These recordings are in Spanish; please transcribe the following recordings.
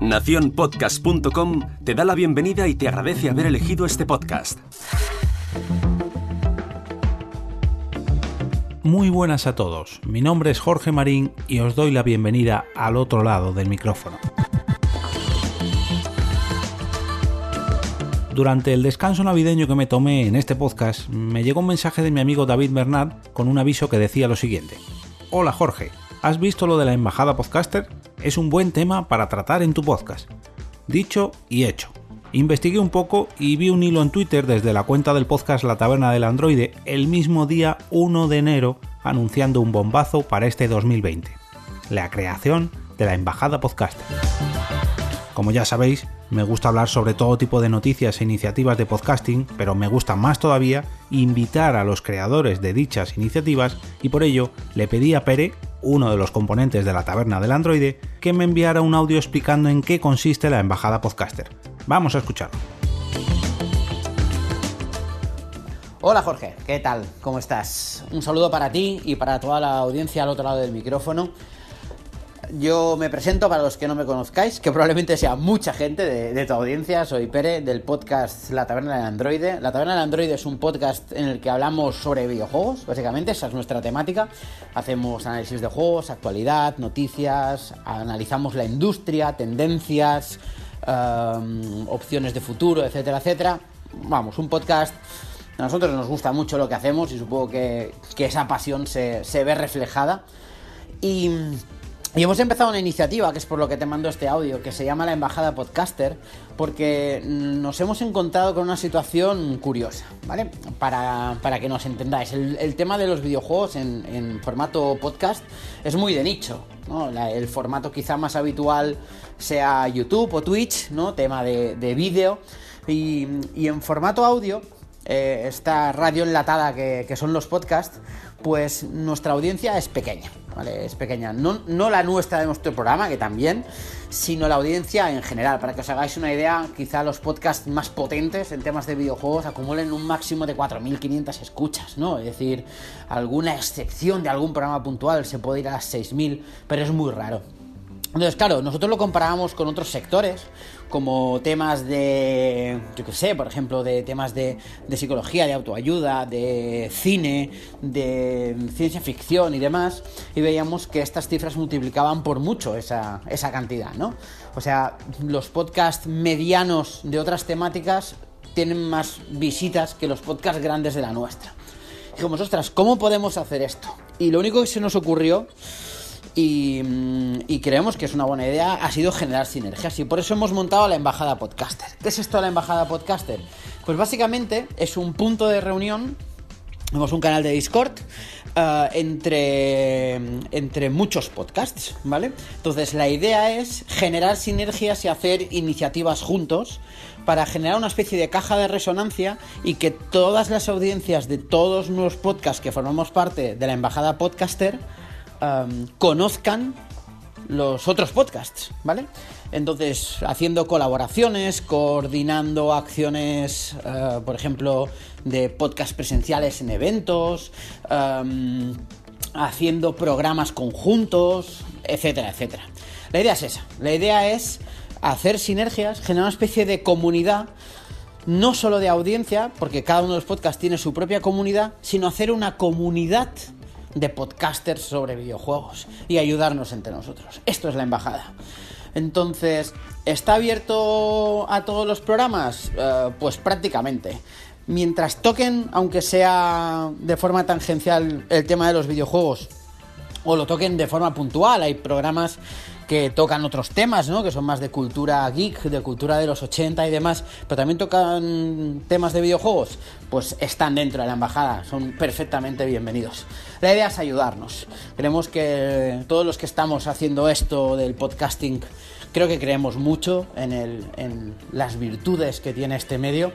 Naciónpodcast.com te da la bienvenida y te agradece haber elegido este podcast. Muy buenas a todos, mi nombre es Jorge Marín y os doy la bienvenida al otro lado del micrófono. Durante el descanso navideño que me tomé en este podcast, me llegó un mensaje de mi amigo David Bernard con un aviso que decía lo siguiente. Hola Jorge, ¿has visto lo de la embajada podcaster? Es un buen tema para tratar en tu podcast. Dicho y hecho. Investigué un poco y vi un hilo en Twitter desde la cuenta del podcast La Taberna del Androide el mismo día 1 de enero anunciando un bombazo para este 2020. La creación de la Embajada Podcaster. Como ya sabéis, me gusta hablar sobre todo tipo de noticias e iniciativas de podcasting, pero me gusta más todavía invitar a los creadores de dichas iniciativas y por ello le pedí a Pere, uno de los componentes de la taberna del androide, que me enviara un audio explicando en qué consiste la embajada podcaster. Vamos a escucharlo. Hola Jorge, ¿qué tal? ¿Cómo estás? Un saludo para ti y para toda la audiencia al otro lado del micrófono. Yo me presento para los que no me conozcáis, que probablemente sea mucha gente de, tu audiencia. Soy Pere del podcast La Taberna del Androide. La Taberna del Androide es un podcast en el que hablamos sobre videojuegos, básicamente, esa es nuestra temática. Hacemos análisis de juegos, actualidad, noticias, analizamos la industria, tendencias, um, opciones de futuro, etcétera, etcétera. Vamos, un podcast. A nosotros nos gusta mucho lo que hacemos y supongo que, esa pasión se, se ve reflejada. Y y hemos empezado una iniciativa, que es por lo que te mando este audio, que se llama la Embajada Podcaster, porque nos hemos encontrado con una situación curiosa, ¿vale? Para, que nos entendáis. El, tema de los videojuegos en, formato podcast es muy de nicho, ¿no? el formato quizá más habitual sea YouTube o Twitch, ¿no? Tema de, vídeo. Y, en formato audio, eh, esta radio enlatada que son los podcasts, pues nuestra audiencia es pequeña. Es pequeña. No, no la nuestra de nuestro programa, que también, sino la audiencia en general. Para que os hagáis una idea, quizá los podcasts más potentes en temas de videojuegos acumulen un máximo de 4.500 escuchas, ¿no? Es decir, alguna excepción de algún programa puntual se puede ir a las 6.000, pero es muy raro. Entonces, claro, nosotros lo comparábamos con otros sectores, como temas de, yo qué sé, por ejemplo, de temas de, psicología, de autoayuda, de cine, de ciencia ficción y demás, y veíamos que estas cifras multiplicaban por mucho esa, esa cantidad, ¿no? O sea, los podcasts medianos de otras temáticas tienen más visitas que los podcasts grandes de la nuestra. Dijimos, ostras, ¿cómo podemos hacer esto? Y lo único que se nos ocurrió Mm, y, creemos que es una buena idea, ha sido generar sinergias y por eso hemos montado la Embajada Podcaster. ¿Qué es esto de la Embajada Podcaster? Pues básicamente es un punto de reunión, tenemos un canal de Discord eh, entre, entre muchos podcasts, ¿vale? Entonces la idea es generar sinergias y hacer iniciativas juntos para generar una especie de caja de resonancia y que todas las audiencias de todos los podcasts que formamos parte de la Embajada Podcaster conozcan los otros podcasts, ¿vale? Entonces, haciendo colaboraciones, coordinando acciones, eh, por ejemplo, de podcast presenciales en eventos, haciendo programas conjuntos, etcétera, etcétera. La idea es esa. La idea es hacer sinergias, generar una especie de comunidad, no solo de audiencia, porque cada uno de los podcasts tiene su propia comunidad, sino hacer una comunidad de podcasters sobre videojuegos y ayudarnos entre nosotros. Esto es la embajada. Entonces, ¿está abierto a todos los programas? Eh, pues prácticamente. Mientras toquen, aunque sea de forma tangencial, el tema de los videojuegos, o lo toquen de forma puntual, hay programas que tocan otros temas, ¿no? Que son más de cultura geek, de cultura de los 80 y demás, pero también tocan temas de videojuegos, pues están dentro de la embajada, son perfectamente bienvenidos. La idea es ayudarnos. Creemos que todos los que estamos haciendo esto del podcasting, creo que creemos mucho en, las virtudes que tiene este medio.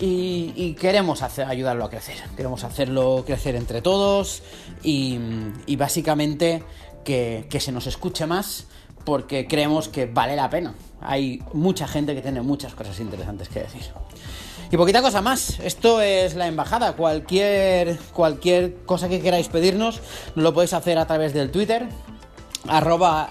Y, queremos hacer, ayudarlo a crecer. Queremos hacerlo crecer entre todos y básicamente que, se nos escuche más porque creemos que vale la pena. Hay mucha gente que tiene muchas cosas interesantes que decir. Y poquita cosa más. Esto es la embajada. Cualquier, cualquier cosa que queráis pedirnos, lo podéis hacer a través del Twitter. arroba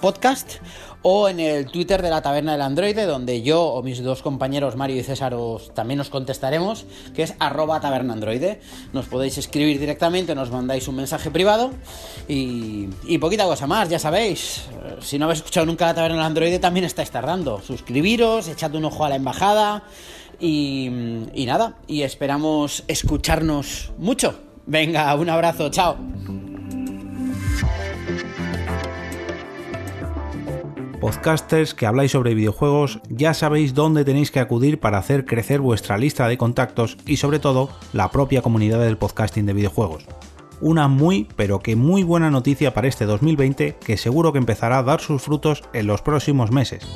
podcast o en el Twitter de la Taberna del Androide, donde yo o mis dos compañeros Mario y César os, también os contestaremos, que es arroba taberna androide. Nos podéis escribir directamente, nos mandáis un mensaje privado y, y poquita cosa más, ya sabéis. Si no habéis escuchado nunca la Taberna del Androide, también estáis tardando. Suscribiros, echad un ojo a la embajada y, y nada, y esperamos escucharnos mucho. Venga, un abrazo, chao. Podcasters que habláis sobre videojuegos, ya sabéis dónde tenéis que acudir para hacer crecer vuestra lista de contactos y sobre todo la propia comunidad del podcasting de videojuegos. Una muy pero que muy buena noticia para este 2020 que seguro que empezará a dar sus frutos en los próximos meses.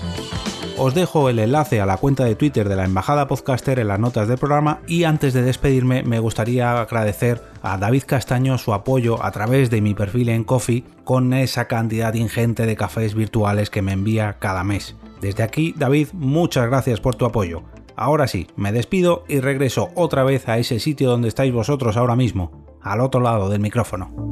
Os dejo el enlace a la cuenta de Twitter de la Embajada Podcaster en las notas del programa y antes de despedirme me gustaría agradecer a David Castaño su apoyo a través de mi perfil en Coffee con esa cantidad ingente de cafés virtuales que me envía cada mes. Desde aquí, David, muchas gracias por tu apoyo. Ahora sí, me despido y regreso otra vez a ese sitio donde estáis vosotros ahora mismo, al otro lado del micrófono.